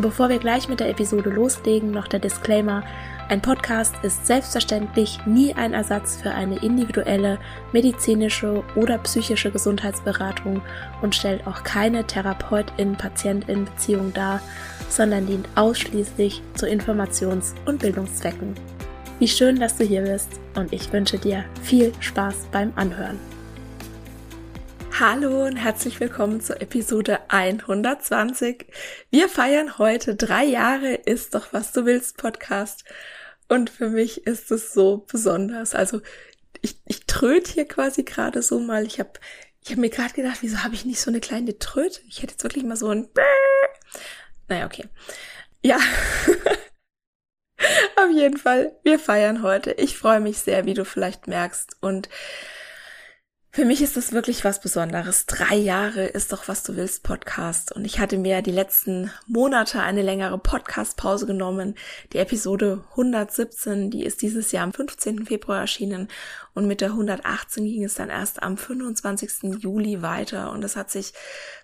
Bevor wir gleich mit der Episode loslegen, noch der Disclaimer, ein Podcast ist selbstverständlich nie ein Ersatz für eine individuelle medizinische oder psychische Gesundheitsberatung und stellt auch keine Therapeutin-Patientin-Beziehung dar, sondern dient ausschließlich zu Informations- und Bildungszwecken. Wie schön, dass du hier bist und ich wünsche dir viel Spaß beim Anhören. Hallo und herzlich willkommen zur Episode 120. Wir feiern heute drei Jahre Ist doch was du willst Podcast und für mich ist es so besonders. Also ich, ich tröte hier quasi gerade so mal. Ich habe ich hab mir gerade gedacht, wieso habe ich nicht so eine kleine Tröte? Ich hätte jetzt wirklich mal so ein... Naja, okay. Ja. Auf jeden Fall, wir feiern heute. Ich freue mich sehr, wie du vielleicht merkst. Und für mich ist das wirklich was Besonderes. Drei Jahre ist doch, was du willst, Podcast. Und ich hatte mir die letzten Monate eine längere Podcast-Pause genommen. Die Episode 117, die ist dieses Jahr am 15. Februar erschienen. Und mit der 118 ging es dann erst am 25. Juli weiter. Und es hat sich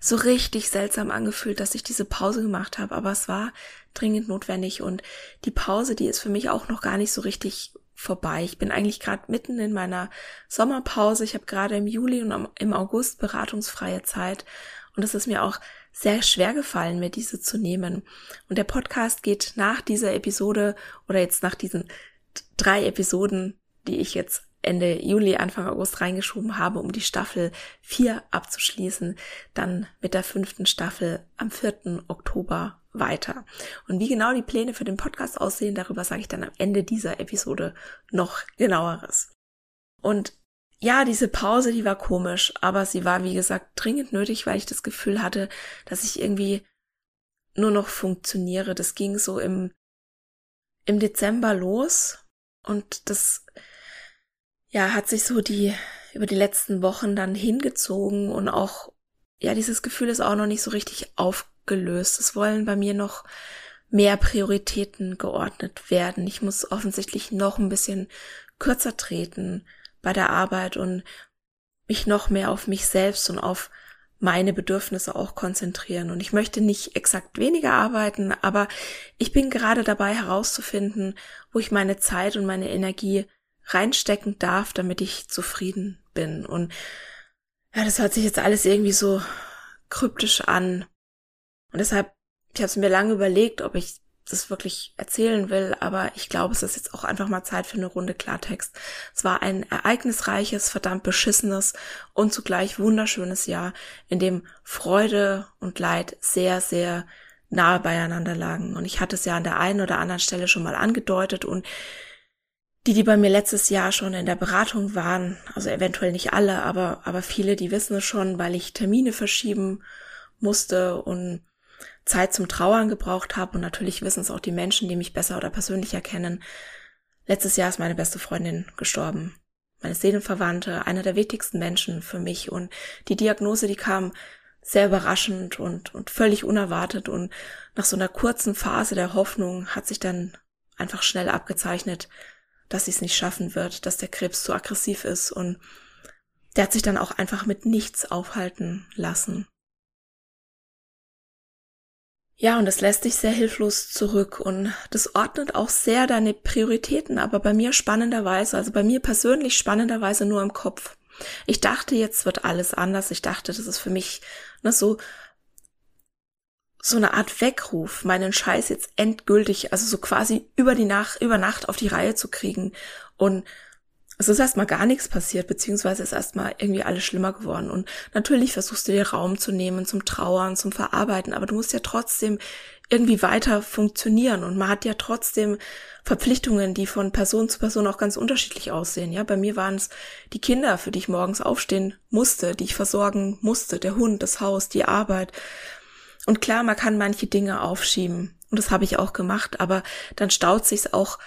so richtig seltsam angefühlt, dass ich diese Pause gemacht habe. Aber es war dringend notwendig. Und die Pause, die ist für mich auch noch gar nicht so richtig vorbei. Ich bin eigentlich gerade mitten in meiner Sommerpause. Ich habe gerade im Juli und im August beratungsfreie Zeit und es ist mir auch sehr schwer gefallen, mir diese zu nehmen. Und der Podcast geht nach dieser Episode oder jetzt nach diesen drei Episoden, die ich jetzt Ende Juli, Anfang August reingeschoben habe, um die Staffel 4 abzuschließen, dann mit der fünften Staffel am 4. Oktober weiter. Und wie genau die Pläne für den Podcast aussehen, darüber sage ich dann am Ende dieser Episode noch genaueres. Und ja, diese Pause, die war komisch, aber sie war, wie gesagt, dringend nötig, weil ich das Gefühl hatte, dass ich irgendwie nur noch funktioniere. Das ging so im, im Dezember los und das, ja, hat sich so die, über die letzten Wochen dann hingezogen und auch, ja, dieses Gefühl ist auch noch nicht so richtig auf, gelöst. Es wollen bei mir noch mehr Prioritäten geordnet werden. Ich muss offensichtlich noch ein bisschen kürzer treten bei der Arbeit und mich noch mehr auf mich selbst und auf meine Bedürfnisse auch konzentrieren. Und ich möchte nicht exakt weniger arbeiten, aber ich bin gerade dabei herauszufinden, wo ich meine Zeit und meine Energie reinstecken darf, damit ich zufrieden bin. Und ja, das hört sich jetzt alles irgendwie so kryptisch an. Und deshalb, ich habe es mir lange überlegt, ob ich das wirklich erzählen will, aber ich glaube, es ist jetzt auch einfach mal Zeit für eine Runde Klartext. Es war ein ereignisreiches, verdammt beschissenes und zugleich wunderschönes Jahr, in dem Freude und Leid sehr, sehr nahe beieinander lagen. Und ich hatte es ja an der einen oder anderen Stelle schon mal angedeutet und die, die bei mir letztes Jahr schon in der Beratung waren, also eventuell nicht alle, aber, aber viele, die wissen es schon, weil ich Termine verschieben musste und Zeit zum Trauern gebraucht habe und natürlich wissen es auch die Menschen, die mich besser oder persönlicher kennen. Letztes Jahr ist meine beste Freundin gestorben. Meine Seelenverwandte, einer der wichtigsten Menschen für mich und die Diagnose, die kam sehr überraschend und, und völlig unerwartet und nach so einer kurzen Phase der Hoffnung hat sich dann einfach schnell abgezeichnet, dass sie es nicht schaffen wird, dass der Krebs zu aggressiv ist und der hat sich dann auch einfach mit nichts aufhalten lassen. Ja, und das lässt dich sehr hilflos zurück und das ordnet auch sehr deine Prioritäten, aber bei mir spannenderweise, also bei mir persönlich spannenderweise nur im Kopf. Ich dachte, jetzt wird alles anders. Ich dachte, das ist für mich ne, so so eine Art Weckruf, meinen Scheiß jetzt endgültig, also so quasi über die Nacht, über Nacht auf die Reihe zu kriegen und es ist erstmal gar nichts passiert, beziehungsweise ist erstmal irgendwie alles schlimmer geworden. Und natürlich versuchst du dir Raum zu nehmen zum Trauern, zum Verarbeiten, aber du musst ja trotzdem irgendwie weiter funktionieren und man hat ja trotzdem Verpflichtungen, die von Person zu Person auch ganz unterschiedlich aussehen. Ja, bei mir waren es die Kinder, für die ich morgens aufstehen musste, die ich versorgen musste, der Hund, das Haus, die Arbeit. Und klar, man kann manche Dinge aufschieben und das habe ich auch gemacht, aber dann staut sich's auch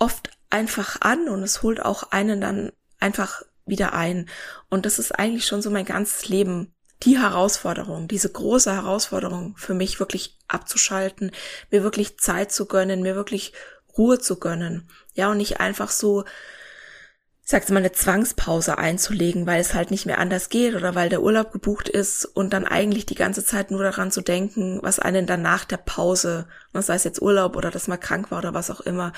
oft einfach an und es holt auch einen dann einfach wieder ein. Und das ist eigentlich schon so mein ganzes Leben. Die Herausforderung, diese große Herausforderung für mich wirklich abzuschalten, mir wirklich Zeit zu gönnen, mir wirklich Ruhe zu gönnen. Ja, und nicht einfach so, ich sag's mal, eine Zwangspause einzulegen, weil es halt nicht mehr anders geht oder weil der Urlaub gebucht ist und dann eigentlich die ganze Zeit nur daran zu denken, was einen dann nach der Pause, sei es jetzt Urlaub oder dass man krank war oder was auch immer,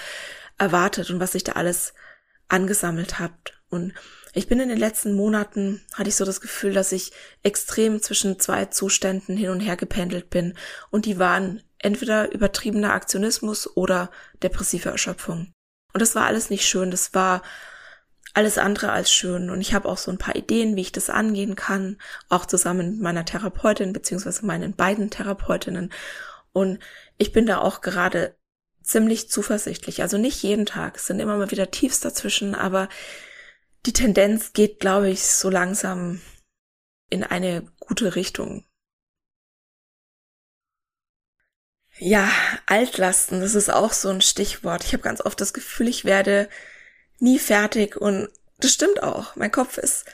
erwartet und was sich da alles angesammelt hat. Und ich bin in den letzten Monaten, hatte ich so das Gefühl, dass ich extrem zwischen zwei Zuständen hin und her gependelt bin. Und die waren entweder übertriebener Aktionismus oder depressive Erschöpfung. Und das war alles nicht schön. Das war alles andere als schön. Und ich habe auch so ein paar Ideen, wie ich das angehen kann, auch zusammen mit meiner Therapeutin beziehungsweise meinen beiden Therapeutinnen. Und ich bin da auch gerade ziemlich zuversichtlich. Also nicht jeden Tag, es sind immer mal wieder Tiefs dazwischen, aber die Tendenz geht, glaube ich, so langsam in eine gute Richtung. Ja, Altlasten, das ist auch so ein Stichwort. Ich habe ganz oft das Gefühl, ich werde nie fertig und das stimmt auch. Mein Kopf ist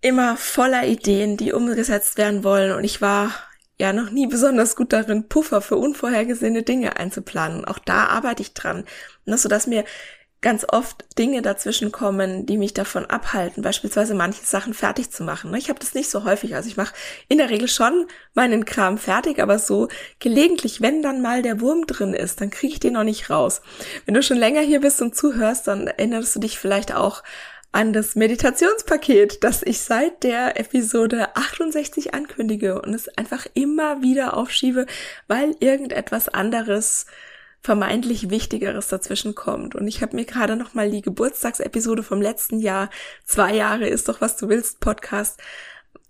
immer voller Ideen, die umgesetzt werden wollen und ich war ja noch nie besonders gut darin, Puffer für unvorhergesehene Dinge einzuplanen. Auch da arbeite ich dran, ne, so dass mir ganz oft Dinge dazwischen kommen, die mich davon abhalten, beispielsweise manche Sachen fertig zu machen. Ne. Ich habe das nicht so häufig, also ich mache in der Regel schon meinen Kram fertig, aber so gelegentlich, wenn dann mal der Wurm drin ist, dann kriege ich den noch nicht raus. Wenn du schon länger hier bist und zuhörst, dann erinnerst du dich vielleicht auch an das Meditationspaket, das ich seit der Episode 68 ankündige und es einfach immer wieder aufschiebe, weil irgendetwas anderes vermeintlich Wichtigeres dazwischen kommt. Und ich habe mir gerade noch mal die Geburtstagsepisode vom letzten Jahr, zwei Jahre ist doch was du willst, Podcast,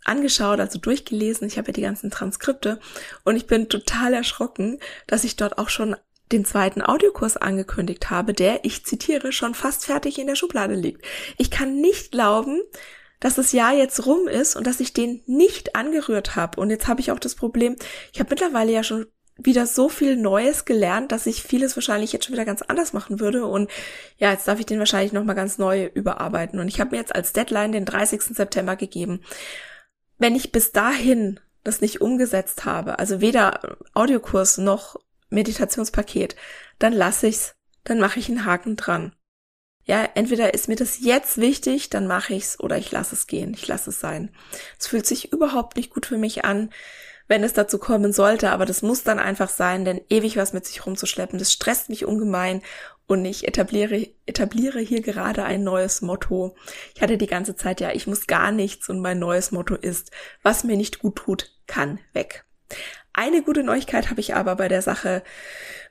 angeschaut, also durchgelesen. Ich habe ja die ganzen Transkripte und ich bin total erschrocken, dass ich dort auch schon den zweiten Audiokurs angekündigt habe, der, ich zitiere, schon fast fertig in der Schublade liegt. Ich kann nicht glauben, dass das Jahr jetzt rum ist und dass ich den nicht angerührt habe. Und jetzt habe ich auch das Problem, ich habe mittlerweile ja schon wieder so viel Neues gelernt, dass ich vieles wahrscheinlich jetzt schon wieder ganz anders machen würde. Und ja, jetzt darf ich den wahrscheinlich nochmal ganz neu überarbeiten. Und ich habe mir jetzt als Deadline den 30. September gegeben. Wenn ich bis dahin das nicht umgesetzt habe, also weder Audiokurs noch Meditationspaket, dann lasse ich's, dann mache ich einen Haken dran. Ja, entweder ist mir das jetzt wichtig, dann mache ich's oder ich lasse es gehen, ich lasse es sein. Es fühlt sich überhaupt nicht gut für mich an, wenn es dazu kommen sollte, aber das muss dann einfach sein, denn ewig was mit sich rumzuschleppen, das stresst mich ungemein und ich etabliere, etabliere hier gerade ein neues Motto. Ich hatte die ganze Zeit ja, ich muss gar nichts und mein neues Motto ist, was mir nicht gut tut, kann weg. Eine gute Neuigkeit habe ich aber bei der Sache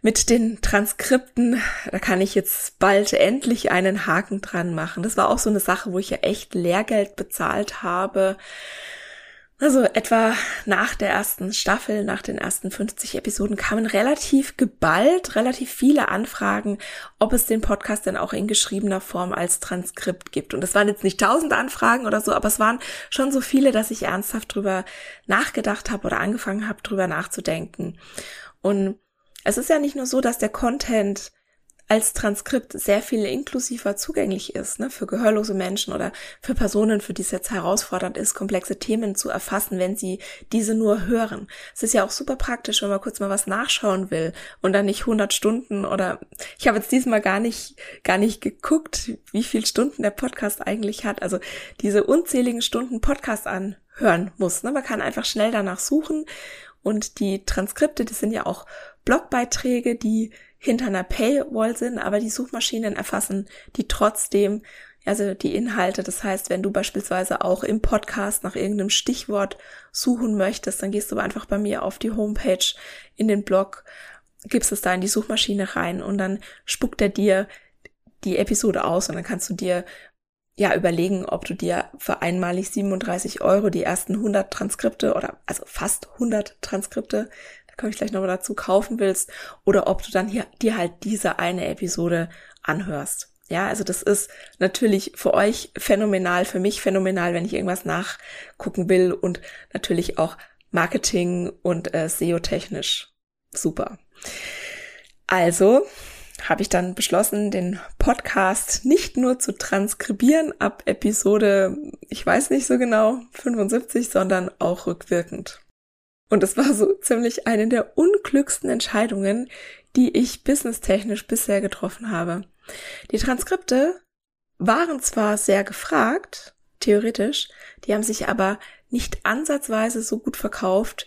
mit den Transkripten. Da kann ich jetzt bald endlich einen Haken dran machen. Das war auch so eine Sache, wo ich ja echt Lehrgeld bezahlt habe. Also etwa nach der ersten Staffel, nach den ersten 50 Episoden kamen relativ geballt, relativ viele Anfragen, ob es den Podcast denn auch in geschriebener Form als Transkript gibt. Und das waren jetzt nicht tausend Anfragen oder so, aber es waren schon so viele, dass ich ernsthaft drüber nachgedacht habe oder angefangen habe, drüber nachzudenken. Und es ist ja nicht nur so, dass der Content als Transkript sehr viel inklusiver zugänglich ist, ne, für gehörlose Menschen oder für Personen, für die es jetzt herausfordernd ist, komplexe Themen zu erfassen, wenn sie diese nur hören. Es ist ja auch super praktisch, wenn man kurz mal was nachschauen will und dann nicht 100 Stunden oder ich habe jetzt diesmal gar nicht gar nicht geguckt, wie viel Stunden der Podcast eigentlich hat. Also diese unzähligen Stunden Podcast anhören muss. Ne? Man kann einfach schnell danach suchen und die Transkripte, das sind ja auch Blogbeiträge, die hinter einer Paywall sind, aber die Suchmaschinen erfassen die trotzdem, also die Inhalte. Das heißt, wenn du beispielsweise auch im Podcast nach irgendeinem Stichwort suchen möchtest, dann gehst du einfach bei mir auf die Homepage in den Blog, gibst es da in die Suchmaschine rein und dann spuckt er dir die Episode aus und dann kannst du dir ja überlegen, ob du dir für einmalig 37 Euro die ersten 100 Transkripte oder also fast 100 Transkripte, da komme ich gleich nochmal dazu, kaufen willst oder ob du dann hier dir halt diese eine Episode anhörst. Ja, also das ist natürlich für euch phänomenal, für mich phänomenal, wenn ich irgendwas nachgucken will und natürlich auch Marketing und äh, SEO-technisch super. Also habe ich dann beschlossen, den Podcast nicht nur zu transkribieren ab Episode, ich weiß nicht so genau, 75, sondern auch rückwirkend. Und es war so ziemlich eine der unglücksten Entscheidungen, die ich businesstechnisch bisher getroffen habe. Die Transkripte waren zwar sehr gefragt, theoretisch, die haben sich aber nicht ansatzweise so gut verkauft,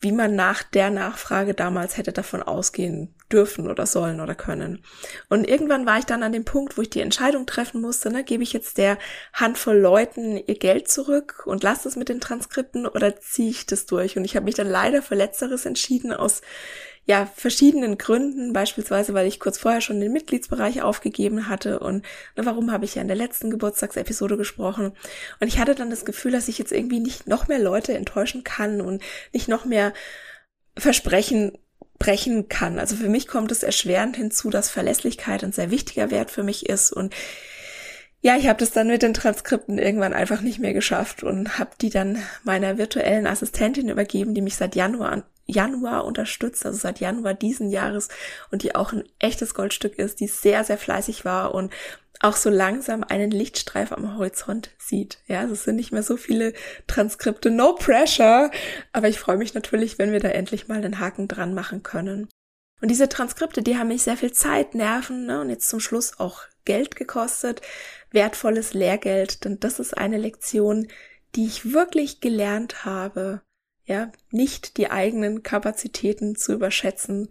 wie man nach der Nachfrage damals hätte davon ausgehen dürfen oder sollen oder können. Und irgendwann war ich dann an dem Punkt, wo ich die Entscheidung treffen musste, ne, gebe ich jetzt der Handvoll Leuten ihr Geld zurück und lasse es mit den Transkripten oder ziehe ich das durch? Und ich habe mich dann leider für Letzteres entschieden aus ja, verschiedenen Gründen, beispielsweise, weil ich kurz vorher schon den Mitgliedsbereich aufgegeben hatte und ne, warum habe ich ja in der letzten Geburtstagsepisode gesprochen. Und ich hatte dann das Gefühl, dass ich jetzt irgendwie nicht noch mehr Leute enttäuschen kann und nicht noch mehr Versprechen brechen kann. Also für mich kommt es erschwerend hinzu, dass Verlässlichkeit ein sehr wichtiger Wert für mich ist und ja, ich habe das dann mit den Transkripten irgendwann einfach nicht mehr geschafft und habe die dann meiner virtuellen Assistentin übergeben, die mich seit Januar Januar unterstützt, also seit Januar diesen Jahres und die auch ein echtes Goldstück ist, die sehr, sehr fleißig war und auch so langsam einen Lichtstreif am Horizont sieht. Ja, also es sind nicht mehr so viele Transkripte, no pressure, aber ich freue mich natürlich, wenn wir da endlich mal den Haken dran machen können. Und diese Transkripte, die haben mich sehr viel Zeit, Nerven ne, und jetzt zum Schluss auch Geld gekostet, wertvolles Lehrgeld, denn das ist eine Lektion, die ich wirklich gelernt habe, ja, nicht die eigenen Kapazitäten zu überschätzen.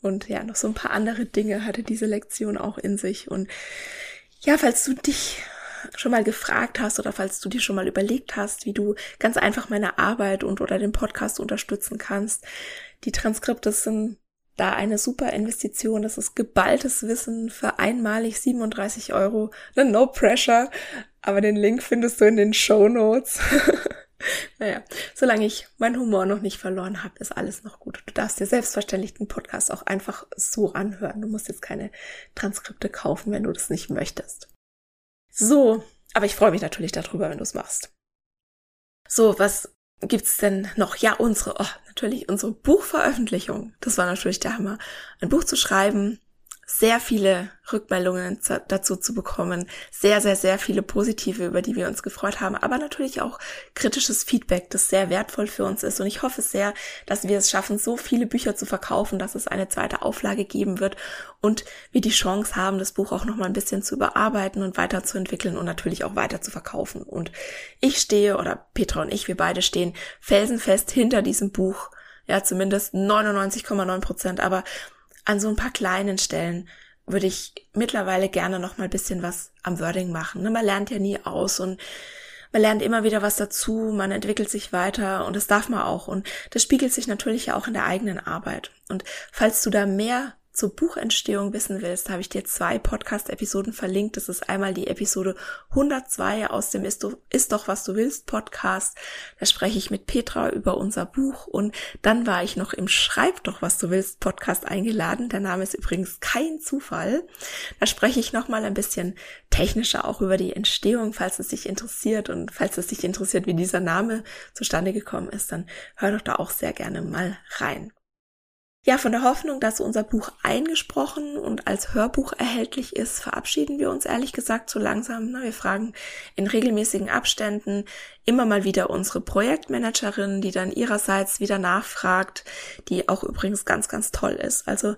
Und ja, noch so ein paar andere Dinge hatte diese Lektion auch in sich. Und ja, falls du dich schon mal gefragt hast oder falls du dir schon mal überlegt hast, wie du ganz einfach meine Arbeit und oder den Podcast unterstützen kannst, die Transkripte sind da eine super Investition. Das ist geballtes Wissen für einmalig 37 Euro. No pressure. Aber den Link findest du in den Show Notes. naja, solange ich meinen Humor noch nicht verloren habe, ist alles noch gut. Du darfst dir selbstverständlich den Podcast auch einfach so anhören. Du musst jetzt keine Transkripte kaufen, wenn du das nicht möchtest. So, aber ich freue mich natürlich darüber, wenn du es machst. So, was gibt's denn noch? Ja, unsere, oh, natürlich unsere Buchveröffentlichung. Das war natürlich der Hammer. Ein Buch zu schreiben, sehr viele Rückmeldungen dazu zu bekommen. Sehr, sehr, sehr viele positive, über die wir uns gefreut haben, aber natürlich auch kritisches Feedback, das sehr wertvoll für uns ist. Und ich hoffe sehr, dass wir es schaffen, so viele Bücher zu verkaufen, dass es eine zweite Auflage geben wird und wir die Chance haben, das Buch auch nochmal ein bisschen zu überarbeiten und weiterzuentwickeln und natürlich auch weiter zu verkaufen. Und ich stehe, oder Petra und ich, wir beide stehen felsenfest hinter diesem Buch. Ja, zumindest 99,9 Prozent, aber an so ein paar kleinen Stellen würde ich mittlerweile gerne noch mal ein bisschen was am Wording machen. Ne? Man lernt ja nie aus und man lernt immer wieder was dazu, man entwickelt sich weiter und das darf man auch. Und das spiegelt sich natürlich ja auch in der eigenen Arbeit. Und falls du da mehr zur Buchentstehung wissen willst, habe ich dir zwei Podcast-Episoden verlinkt. Das ist einmal die Episode 102 aus dem Ist, du, Ist doch, was du willst Podcast. Da spreche ich mit Petra über unser Buch und dann war ich noch im Schreib doch, was du willst Podcast eingeladen. Der Name ist übrigens kein Zufall. Da spreche ich nochmal ein bisschen technischer auch über die Entstehung, falls es dich interessiert und falls es dich interessiert, wie dieser Name zustande gekommen ist, dann hör doch da auch sehr gerne mal rein. Ja, von der Hoffnung, dass unser Buch eingesprochen und als Hörbuch erhältlich ist, verabschieden wir uns ehrlich gesagt so langsam. Wir fragen in regelmäßigen Abständen immer mal wieder unsere Projektmanagerin, die dann ihrerseits wieder nachfragt, die auch übrigens ganz, ganz toll ist. Also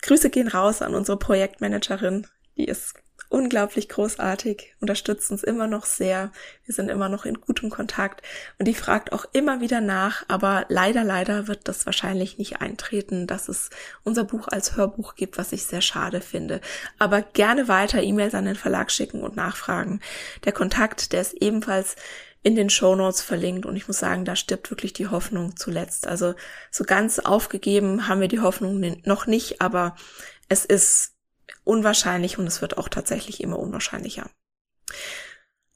Grüße gehen raus an unsere Projektmanagerin. Die ist unglaublich großartig, unterstützt uns immer noch sehr. Wir sind immer noch in gutem Kontakt und die fragt auch immer wieder nach, aber leider, leider wird das wahrscheinlich nicht eintreten, dass es unser Buch als Hörbuch gibt, was ich sehr schade finde. Aber gerne weiter E-Mails an den Verlag schicken und nachfragen. Der Kontakt, der ist ebenfalls in den Show Notes verlinkt und ich muss sagen, da stirbt wirklich die Hoffnung zuletzt. Also so ganz aufgegeben haben wir die Hoffnung noch nicht, aber es ist unwahrscheinlich und es wird auch tatsächlich immer unwahrscheinlicher.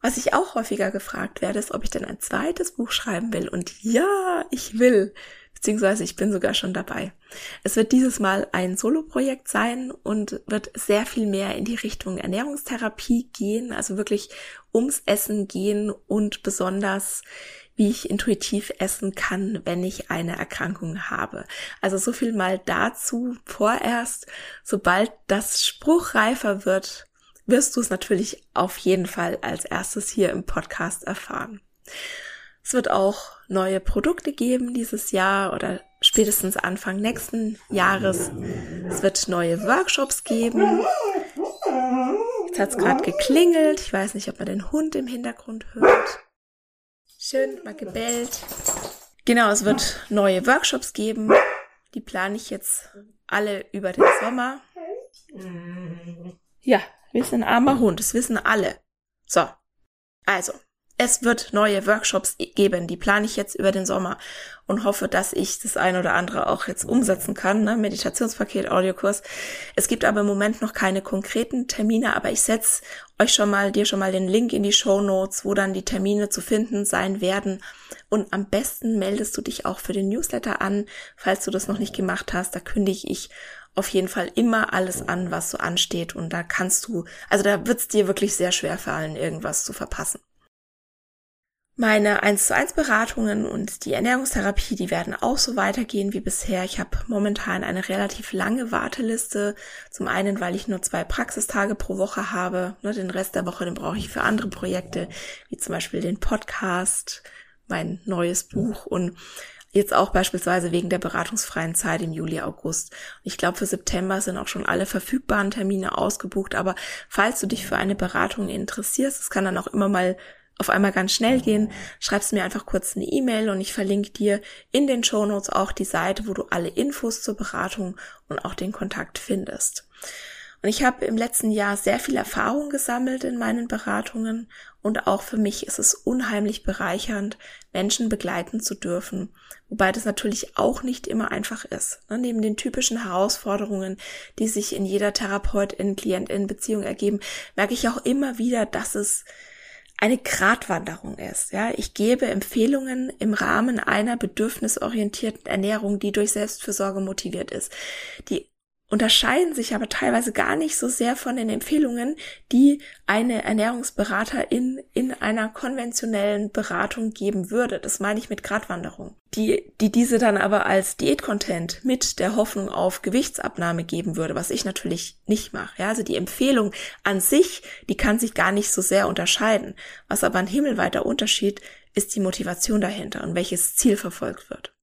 Was ich auch häufiger gefragt werde, ist, ob ich denn ein zweites Buch schreiben will. Und ja, ich will. Beziehungsweise ich bin sogar schon dabei. Es wird dieses Mal ein Solo-Projekt sein und wird sehr viel mehr in die Richtung Ernährungstherapie gehen, also wirklich ums Essen gehen und besonders wie ich intuitiv essen kann, wenn ich eine Erkrankung habe. Also so viel mal dazu vorerst. Sobald das spruchreifer wird, wirst du es natürlich auf jeden Fall als erstes hier im Podcast erfahren. Es wird auch neue Produkte geben dieses Jahr oder spätestens Anfang nächsten Jahres. Es wird neue Workshops geben. Jetzt hat es gerade geklingelt. Ich weiß nicht, ob man den Hund im Hintergrund hört. Schön, mal gebellt. Genau, es wird neue Workshops geben. Die plane ich jetzt alle über den Sommer. Ja, wir sind ein armer Hund, das wissen alle. So, also, es wird neue Workshops geben, die plane ich jetzt über den Sommer und hoffe, dass ich das ein oder andere auch jetzt umsetzen kann, ne? Meditationspaket, Audiokurs. Es gibt aber im Moment noch keine konkreten Termine, aber ich setze euch schon mal, dir schon mal den Link in die Show Notes, wo dann die Termine zu finden sein werden. Und am besten meldest du dich auch für den Newsletter an, falls du das noch nicht gemacht hast. Da kündige ich auf jeden Fall immer alles an, was so ansteht. Und da kannst du, also da wird es dir wirklich sehr schwer fallen, irgendwas zu verpassen. Meine 1 zu 1 Beratungen und die Ernährungstherapie, die werden auch so weitergehen wie bisher. Ich habe momentan eine relativ lange Warteliste. Zum einen, weil ich nur zwei Praxistage pro Woche habe. Ne, den Rest der Woche, den brauche ich für andere Projekte, wie zum Beispiel den Podcast, mein neues Buch und jetzt auch beispielsweise wegen der beratungsfreien Zeit im Juli, August. Ich glaube, für September sind auch schon alle verfügbaren Termine ausgebucht. Aber falls du dich für eine Beratung interessierst, es kann dann auch immer mal auf einmal ganz schnell gehen, schreibst mir einfach kurz eine E-Mail und ich verlinke dir in den Show Notes auch die Seite, wo du alle Infos zur Beratung und auch den Kontakt findest. Und ich habe im letzten Jahr sehr viel Erfahrung gesammelt in meinen Beratungen und auch für mich ist es unheimlich bereichernd, Menschen begleiten zu dürfen, wobei das natürlich auch nicht immer einfach ist. Ne, neben den typischen Herausforderungen, die sich in jeder Therapeutin-Klientin-Beziehung ergeben, merke ich auch immer wieder, dass es eine Gratwanderung ist. Ja, ich gebe Empfehlungen im Rahmen einer bedürfnisorientierten Ernährung, die durch Selbstfürsorge motiviert ist. Die unterscheiden sich aber teilweise gar nicht so sehr von den Empfehlungen, die eine Ernährungsberaterin in einer konventionellen Beratung geben würde. Das meine ich mit Gratwanderung. Die, die diese dann aber als Diätcontent mit der Hoffnung auf Gewichtsabnahme geben würde, was ich natürlich nicht mache. Ja, also die Empfehlung an sich, die kann sich gar nicht so sehr unterscheiden. Was aber ein himmelweiter Unterschied ist die Motivation dahinter und welches Ziel verfolgt wird.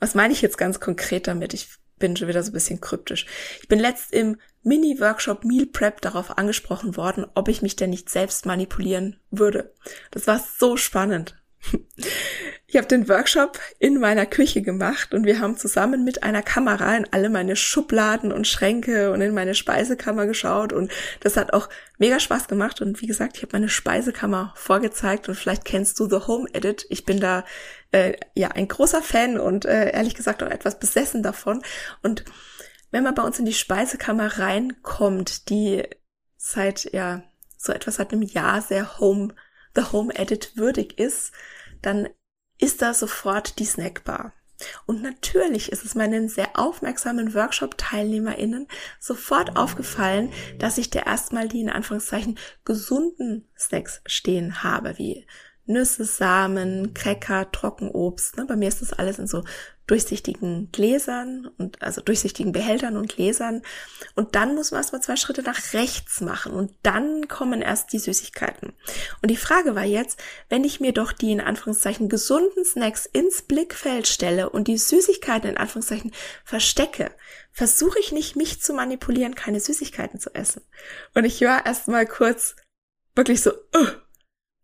Was meine ich jetzt ganz konkret damit? Ich bin schon wieder so ein bisschen kryptisch. Ich bin letzt im Mini-Workshop Meal Prep darauf angesprochen worden, ob ich mich denn nicht selbst manipulieren würde. Das war so spannend. Ich habe den Workshop in meiner Küche gemacht und wir haben zusammen mit einer Kamera in alle meine Schubladen und Schränke und in meine Speisekammer geschaut und das hat auch mega Spaß gemacht und wie gesagt, ich habe meine Speisekammer vorgezeigt und vielleicht kennst du The Home Edit. Ich bin da äh, ja ein großer Fan und äh, ehrlich gesagt auch etwas besessen davon und wenn man bei uns in die Speisekammer reinkommt, die seit ja so etwas seit einem Jahr sehr Home The Home Edit würdig ist, dann ist da sofort die Snackbar. Und natürlich ist es meinen sehr aufmerksamen Workshop-TeilnehmerInnen sofort aufgefallen, dass ich da erstmal die in Anführungszeichen gesunden Snacks stehen habe, wie Nüsse, Samen, Cracker, Trockenobst. Ne? Bei mir ist das alles in so durchsichtigen Gläsern und also durchsichtigen Behältern und Gläsern. Und dann muss man erstmal zwei Schritte nach rechts machen und dann kommen erst die Süßigkeiten. Und die Frage war jetzt, wenn ich mir doch die in Anführungszeichen gesunden Snacks ins Blickfeld stelle und die Süßigkeiten in Anführungszeichen verstecke, versuche ich nicht, mich zu manipulieren, keine Süßigkeiten zu essen. Und ich war erstmal kurz wirklich so, uh,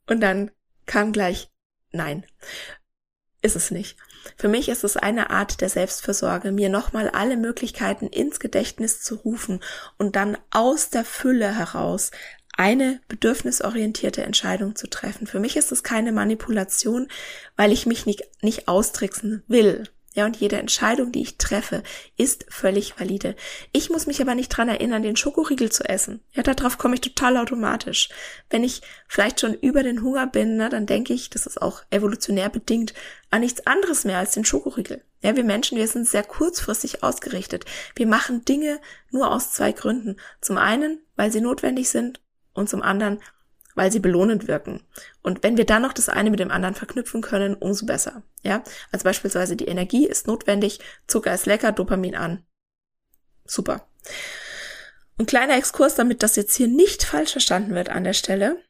und dann kam gleich, nein, ist es nicht. Für mich ist es eine Art der Selbstversorge, mir nochmal alle Möglichkeiten ins Gedächtnis zu rufen und dann aus der Fülle heraus eine bedürfnisorientierte Entscheidung zu treffen. Für mich ist es keine Manipulation, weil ich mich nicht, nicht austricksen will. Ja, und jede Entscheidung, die ich treffe, ist völlig valide. Ich muss mich aber nicht dran erinnern, den Schokoriegel zu essen. Ja, darauf komme ich total automatisch. Wenn ich vielleicht schon über den Hunger bin, na, dann denke ich, das ist auch evolutionär bedingt, an nichts anderes mehr als den Schokoriegel. Ja, wir Menschen, wir sind sehr kurzfristig ausgerichtet. Wir machen Dinge nur aus zwei Gründen. Zum einen, weil sie notwendig sind und zum anderen, weil sie belohnend wirken. Und wenn wir dann noch das eine mit dem anderen verknüpfen können, umso besser. Ja, also beispielsweise die Energie ist notwendig, Zucker ist lecker, Dopamin an. Super. Und kleiner Exkurs, damit das jetzt hier nicht falsch verstanden wird an der Stelle.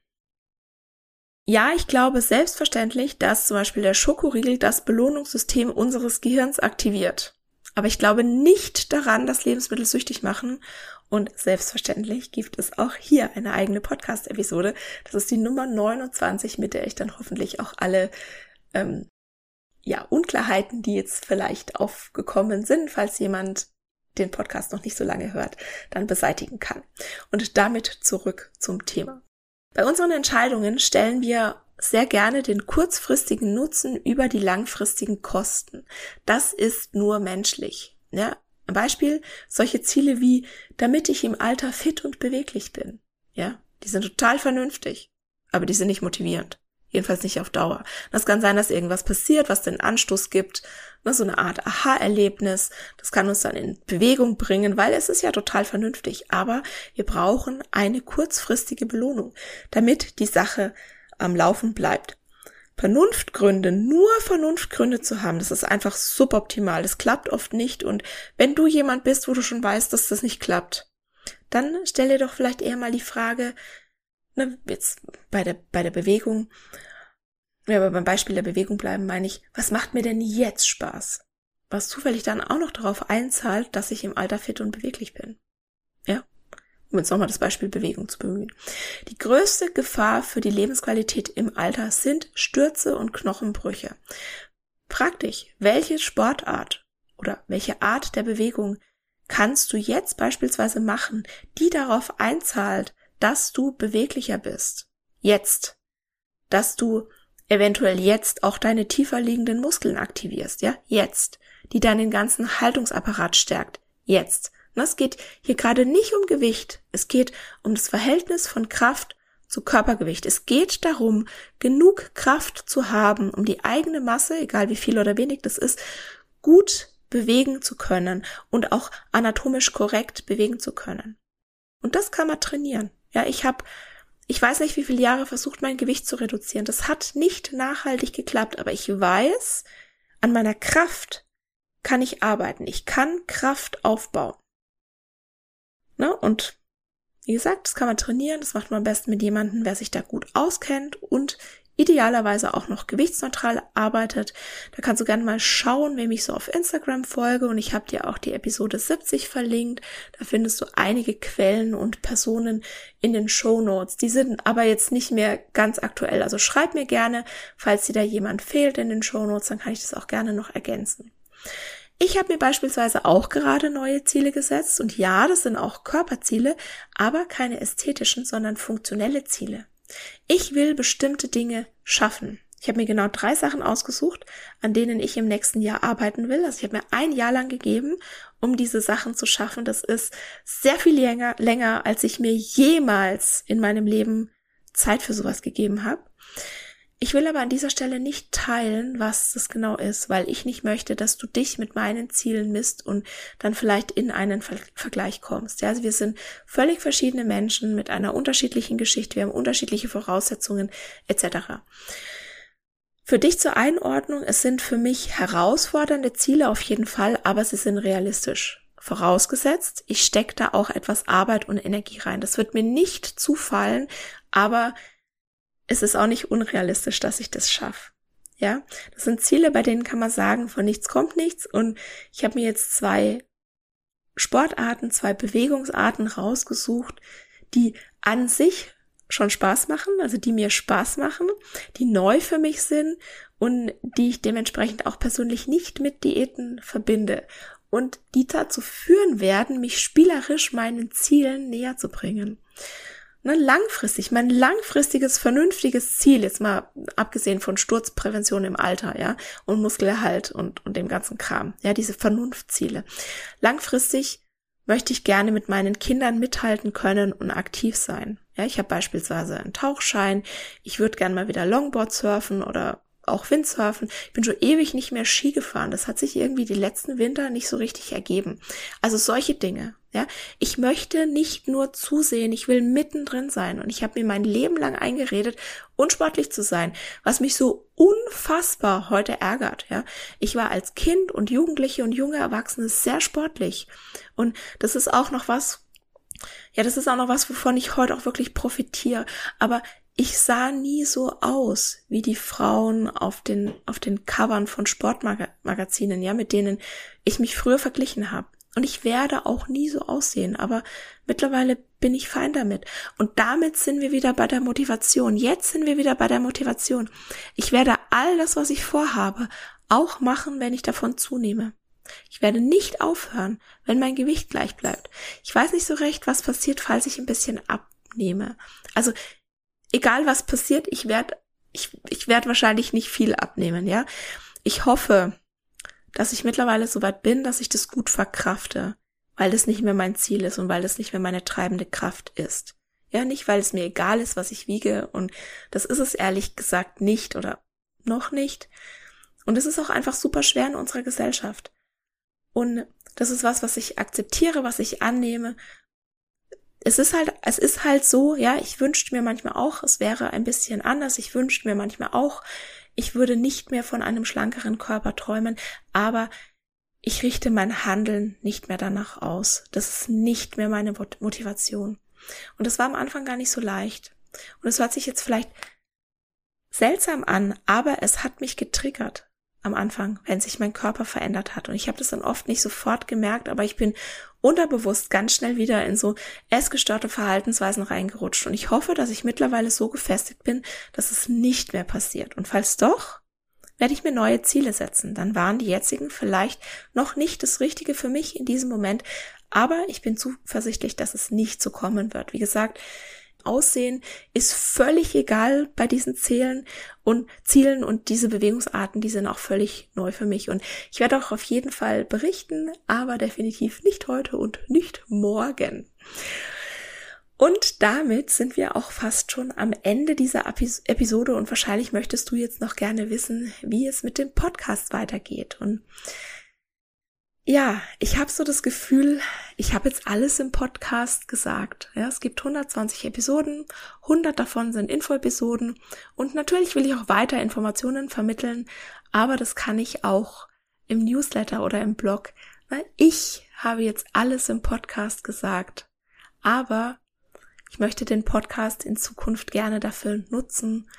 Ja, ich glaube selbstverständlich, dass zum Beispiel der Schokoriegel das Belohnungssystem unseres Gehirns aktiviert. Aber ich glaube nicht daran, dass Lebensmittel süchtig machen und selbstverständlich gibt es auch hier eine eigene Podcast-Episode. Das ist die Nummer 29, mit der ich dann hoffentlich auch alle ähm, ja, Unklarheiten, die jetzt vielleicht aufgekommen sind, falls jemand den Podcast noch nicht so lange hört, dann beseitigen kann. Und damit zurück zum Thema. Bei unseren Entscheidungen stellen wir sehr gerne den kurzfristigen Nutzen über die langfristigen Kosten. Das ist nur menschlich. Ja, Beispiel solche Ziele wie, damit ich im Alter fit und beweglich bin. Ja, die sind total vernünftig, aber die sind nicht motivierend. Jedenfalls nicht auf Dauer. Das kann sein, dass irgendwas passiert, was den Anstoß gibt, ne, so eine Art Aha-Erlebnis. Das kann uns dann in Bewegung bringen, weil es ist ja total vernünftig. Aber wir brauchen eine kurzfristige Belohnung, damit die Sache am Laufen bleibt. Vernunftgründe, nur Vernunftgründe zu haben, das ist einfach suboptimal. Das klappt oft nicht. Und wenn du jemand bist, wo du schon weißt, dass das nicht klappt, dann stell dir doch vielleicht eher mal die Frage, ne, jetzt bei der, bei der Bewegung, ja, aber beim Beispiel der Bewegung bleiben, meine ich, was macht mir denn jetzt Spaß? Was zufällig dann auch noch darauf einzahlt, dass ich im Alter fit und beweglich bin. Ja um jetzt nochmal das Beispiel Bewegung zu bemühen. Die größte Gefahr für die Lebensqualität im Alter sind Stürze und Knochenbrüche. Praktisch, welche Sportart oder welche Art der Bewegung kannst du jetzt beispielsweise machen, die darauf einzahlt, dass du beweglicher bist? Jetzt. Dass du eventuell jetzt auch deine tiefer liegenden Muskeln aktivierst, ja? Jetzt. Die deinen ganzen Haltungsapparat stärkt. Jetzt. Es geht hier gerade nicht um Gewicht. Es geht um das Verhältnis von Kraft zu Körpergewicht. Es geht darum, genug Kraft zu haben, um die eigene Masse, egal wie viel oder wenig das ist, gut bewegen zu können und auch anatomisch korrekt bewegen zu können. Und das kann man trainieren. Ja, ich habe, ich weiß nicht, wie viele Jahre versucht, mein Gewicht zu reduzieren. Das hat nicht nachhaltig geklappt, aber ich weiß, an meiner Kraft kann ich arbeiten. Ich kann Kraft aufbauen. Ne? Und wie gesagt, das kann man trainieren. Das macht man am besten mit jemandem, wer sich da gut auskennt und idealerweise auch noch gewichtsneutral arbeitet. Da kannst du gerne mal schauen, wem ich so auf Instagram folge und ich habe dir auch die Episode 70 verlinkt. Da findest du einige Quellen und Personen in den Show Notes. Die sind aber jetzt nicht mehr ganz aktuell. Also schreib mir gerne, falls dir da jemand fehlt in den Show Notes, dann kann ich das auch gerne noch ergänzen. Ich habe mir beispielsweise auch gerade neue Ziele gesetzt und ja, das sind auch Körperziele, aber keine ästhetischen, sondern funktionelle Ziele. Ich will bestimmte Dinge schaffen. Ich habe mir genau drei Sachen ausgesucht, an denen ich im nächsten Jahr arbeiten will. Also ich habe mir ein Jahr lang gegeben, um diese Sachen zu schaffen. Das ist sehr viel länger, länger als ich mir jemals in meinem Leben Zeit für sowas gegeben habe. Ich will aber an dieser Stelle nicht teilen, was das genau ist, weil ich nicht möchte, dass du dich mit meinen Zielen misst und dann vielleicht in einen Ver Vergleich kommst. Ja, also wir sind völlig verschiedene Menschen mit einer unterschiedlichen Geschichte, wir haben unterschiedliche Voraussetzungen etc. Für dich zur Einordnung, es sind für mich herausfordernde Ziele auf jeden Fall, aber sie sind realistisch. Vorausgesetzt, ich stecke da auch etwas Arbeit und Energie rein. Das wird mir nicht zufallen, aber ist es auch nicht unrealistisch, dass ich das schaffe. Ja, das sind Ziele, bei denen kann man sagen, von nichts kommt nichts. Und ich habe mir jetzt zwei Sportarten, zwei Bewegungsarten rausgesucht, die an sich schon Spaß machen, also die mir Spaß machen, die neu für mich sind und die ich dementsprechend auch persönlich nicht mit Diäten verbinde und die dazu führen werden, mich spielerisch meinen Zielen näher zu bringen. Ne, langfristig, mein langfristiges, vernünftiges Ziel, jetzt mal abgesehen von Sturzprävention im Alter, ja, und Muskelerhalt und, und dem ganzen Kram, ja, diese Vernunftziele. Langfristig möchte ich gerne mit meinen Kindern mithalten können und aktiv sein. Ja, ich habe beispielsweise einen Tauchschein, ich würde gerne mal wieder Longboard surfen oder auch Windsurfen. Ich bin schon ewig nicht mehr Ski gefahren. Das hat sich irgendwie die letzten Winter nicht so richtig ergeben. Also solche Dinge. Ja, ich möchte nicht nur zusehen, ich will mittendrin sein und ich habe mir mein Leben lang eingeredet, unsportlich zu sein, was mich so unfassbar heute ärgert. Ja, ich war als Kind und Jugendliche und junge Erwachsene sehr sportlich und das ist auch noch was. Ja, das ist auch noch was, wovon ich heute auch wirklich profitiere. Aber ich sah nie so aus wie die Frauen auf den, auf den Covern von Sportmagazinen, ja, mit denen ich mich früher verglichen habe. Und ich werde auch nie so aussehen, aber mittlerweile bin ich fein damit. Und damit sind wir wieder bei der Motivation. Jetzt sind wir wieder bei der Motivation. Ich werde all das, was ich vorhabe, auch machen, wenn ich davon zunehme. Ich werde nicht aufhören, wenn mein Gewicht gleich bleibt. Ich weiß nicht so recht, was passiert, falls ich ein bisschen abnehme. Also egal was passiert, ich werde ich, ich werde wahrscheinlich nicht viel abnehmen, ja. Ich hoffe, dass ich mittlerweile so weit bin, dass ich das gut verkrafte, weil das nicht mehr mein Ziel ist und weil das nicht mehr meine treibende Kraft ist. Ja, nicht, weil es mir egal ist, was ich wiege und das ist es ehrlich gesagt nicht oder noch nicht. Und es ist auch einfach super schwer in unserer Gesellschaft. Und das ist was, was ich akzeptiere, was ich annehme es ist halt, es ist halt so, ja, ich wünschte mir manchmal auch, es wäre ein bisschen anders. Ich wünschte mir manchmal auch, ich würde nicht mehr von einem schlankeren Körper träumen, aber ich richte mein Handeln nicht mehr danach aus. Das ist nicht mehr meine Motivation. Und das war am Anfang gar nicht so leicht. Und es hört sich jetzt vielleicht seltsam an, aber es hat mich getriggert am Anfang, wenn sich mein Körper verändert hat. Und ich habe das dann oft nicht sofort gemerkt, aber ich bin unterbewusst ganz schnell wieder in so essgestörte Verhaltensweisen reingerutscht. Und ich hoffe, dass ich mittlerweile so gefestigt bin, dass es nicht mehr passiert. Und falls doch, werde ich mir neue Ziele setzen. Dann waren die jetzigen vielleicht noch nicht das Richtige für mich in diesem Moment, aber ich bin zuversichtlich, dass es nicht so kommen wird. Wie gesagt, Aussehen ist völlig egal bei diesen Zielen und Zielen und diese Bewegungsarten, die sind auch völlig neu für mich. Und ich werde auch auf jeden Fall berichten, aber definitiv nicht heute und nicht morgen. Und damit sind wir auch fast schon am Ende dieser Episode und wahrscheinlich möchtest du jetzt noch gerne wissen, wie es mit dem Podcast weitergeht. Und ja, ich habe so das Gefühl, ich habe jetzt alles im Podcast gesagt. Ja, es gibt 120 Episoden, 100 davon sind Info-Episoden und natürlich will ich auch weiter Informationen vermitteln, aber das kann ich auch im Newsletter oder im Blog, weil ich habe jetzt alles im Podcast gesagt. Aber ich möchte den Podcast in Zukunft gerne dafür nutzen,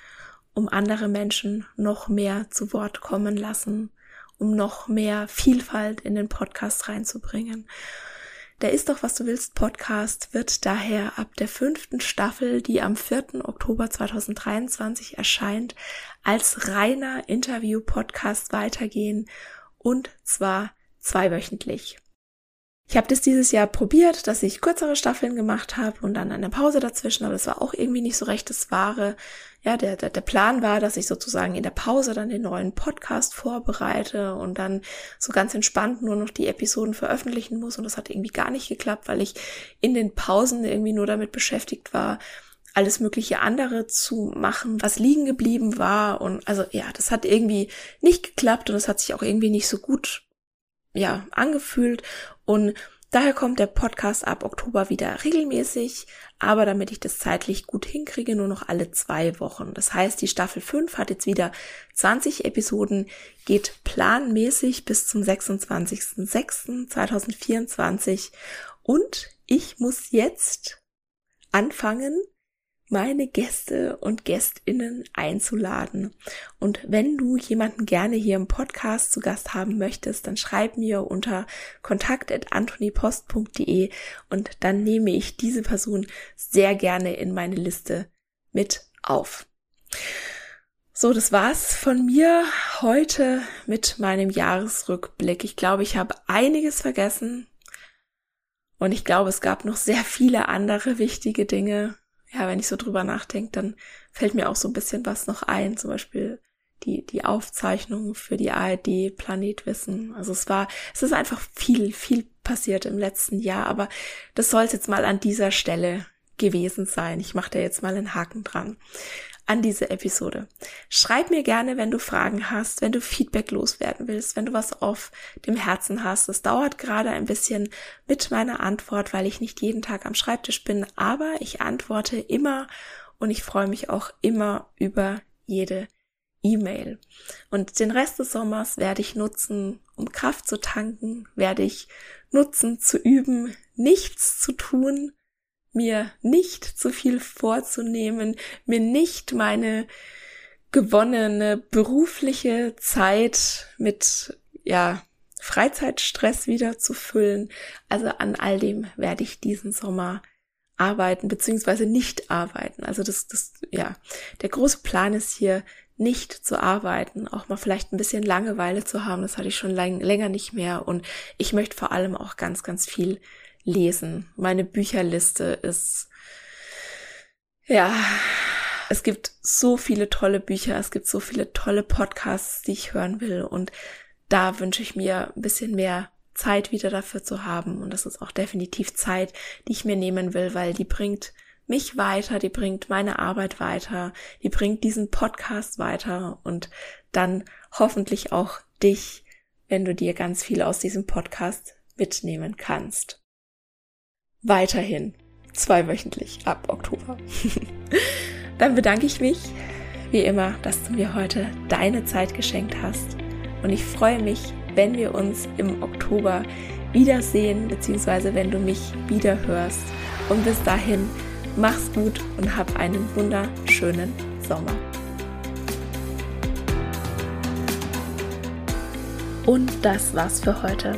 um andere Menschen noch mehr zu Wort kommen lassen um noch mehr Vielfalt in den Podcast reinzubringen. Der ist doch, was du willst, Podcast wird daher ab der fünften Staffel, die am 4. Oktober 2023 erscheint, als reiner Interview-Podcast weitergehen und zwar zweiwöchentlich. Ich habe das dieses Jahr probiert, dass ich kürzere Staffeln gemacht habe und dann eine Pause dazwischen, aber das war auch irgendwie nicht so recht das Wahre. Ja, der, der, der Plan war, dass ich sozusagen in der Pause dann den neuen Podcast vorbereite und dann so ganz entspannt nur noch die Episoden veröffentlichen muss und das hat irgendwie gar nicht geklappt, weil ich in den Pausen irgendwie nur damit beschäftigt war, alles mögliche andere zu machen, was liegen geblieben war und also ja, das hat irgendwie nicht geklappt und es hat sich auch irgendwie nicht so gut ja, angefühlt und daher kommt der Podcast ab Oktober wieder regelmäßig, aber damit ich das zeitlich gut hinkriege, nur noch alle zwei Wochen. Das heißt, die Staffel 5 hat jetzt wieder 20 Episoden, geht planmäßig bis zum 26.06.2024 und ich muss jetzt anfangen, meine Gäste und Gästinnen einzuladen. Und wenn du jemanden gerne hier im Podcast zu Gast haben möchtest, dann schreib mir unter kontakt.antonipost.de und dann nehme ich diese Person sehr gerne in meine Liste mit auf. So, das war's von mir heute mit meinem Jahresrückblick. Ich glaube, ich habe einiges vergessen und ich glaube, es gab noch sehr viele andere wichtige Dinge, ja, wenn ich so drüber nachdenke, dann fällt mir auch so ein bisschen was noch ein. Zum Beispiel die, die Aufzeichnung für die ARD Planetwissen. Also es war, es ist einfach viel, viel passiert im letzten Jahr, aber das soll es jetzt mal an dieser Stelle gewesen sein. Ich mache da jetzt mal einen Haken dran an diese Episode. Schreib mir gerne, wenn du Fragen hast, wenn du Feedback loswerden willst, wenn du was auf dem Herzen hast. Es dauert gerade ein bisschen mit meiner Antwort, weil ich nicht jeden Tag am Schreibtisch bin, aber ich antworte immer und ich freue mich auch immer über jede E-Mail. Und den Rest des Sommers werde ich nutzen, um Kraft zu tanken, werde ich nutzen, zu üben, nichts zu tun, mir nicht zu viel vorzunehmen, mir nicht meine gewonnene berufliche Zeit mit, ja, Freizeitstress wieder zu füllen. Also an all dem werde ich diesen Sommer arbeiten, beziehungsweise nicht arbeiten. Also das, das, ja, der große Plan ist hier, nicht zu arbeiten, auch mal vielleicht ein bisschen Langeweile zu haben. Das hatte ich schon lang, länger nicht mehr. Und ich möchte vor allem auch ganz, ganz viel lesen. Meine Bücherliste ist, ja, es gibt so viele tolle Bücher, es gibt so viele tolle Podcasts, die ich hören will. Und da wünsche ich mir ein bisschen mehr Zeit wieder dafür zu haben. Und das ist auch definitiv Zeit, die ich mir nehmen will, weil die bringt mich weiter, die bringt meine Arbeit weiter, die bringt diesen Podcast weiter. Und dann hoffentlich auch dich, wenn du dir ganz viel aus diesem Podcast mitnehmen kannst weiterhin zweiwöchentlich ab Oktober. Dann bedanke ich mich, wie immer, dass du mir heute deine Zeit geschenkt hast. Und ich freue mich, wenn wir uns im Oktober wiedersehen, beziehungsweise wenn du mich wieder hörst. Und bis dahin, mach's gut und hab einen wunderschönen Sommer. Und das war's für heute.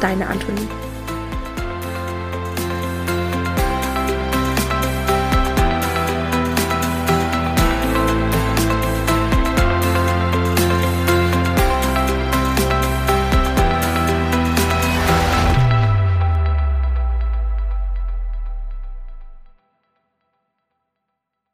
Deine Antonie.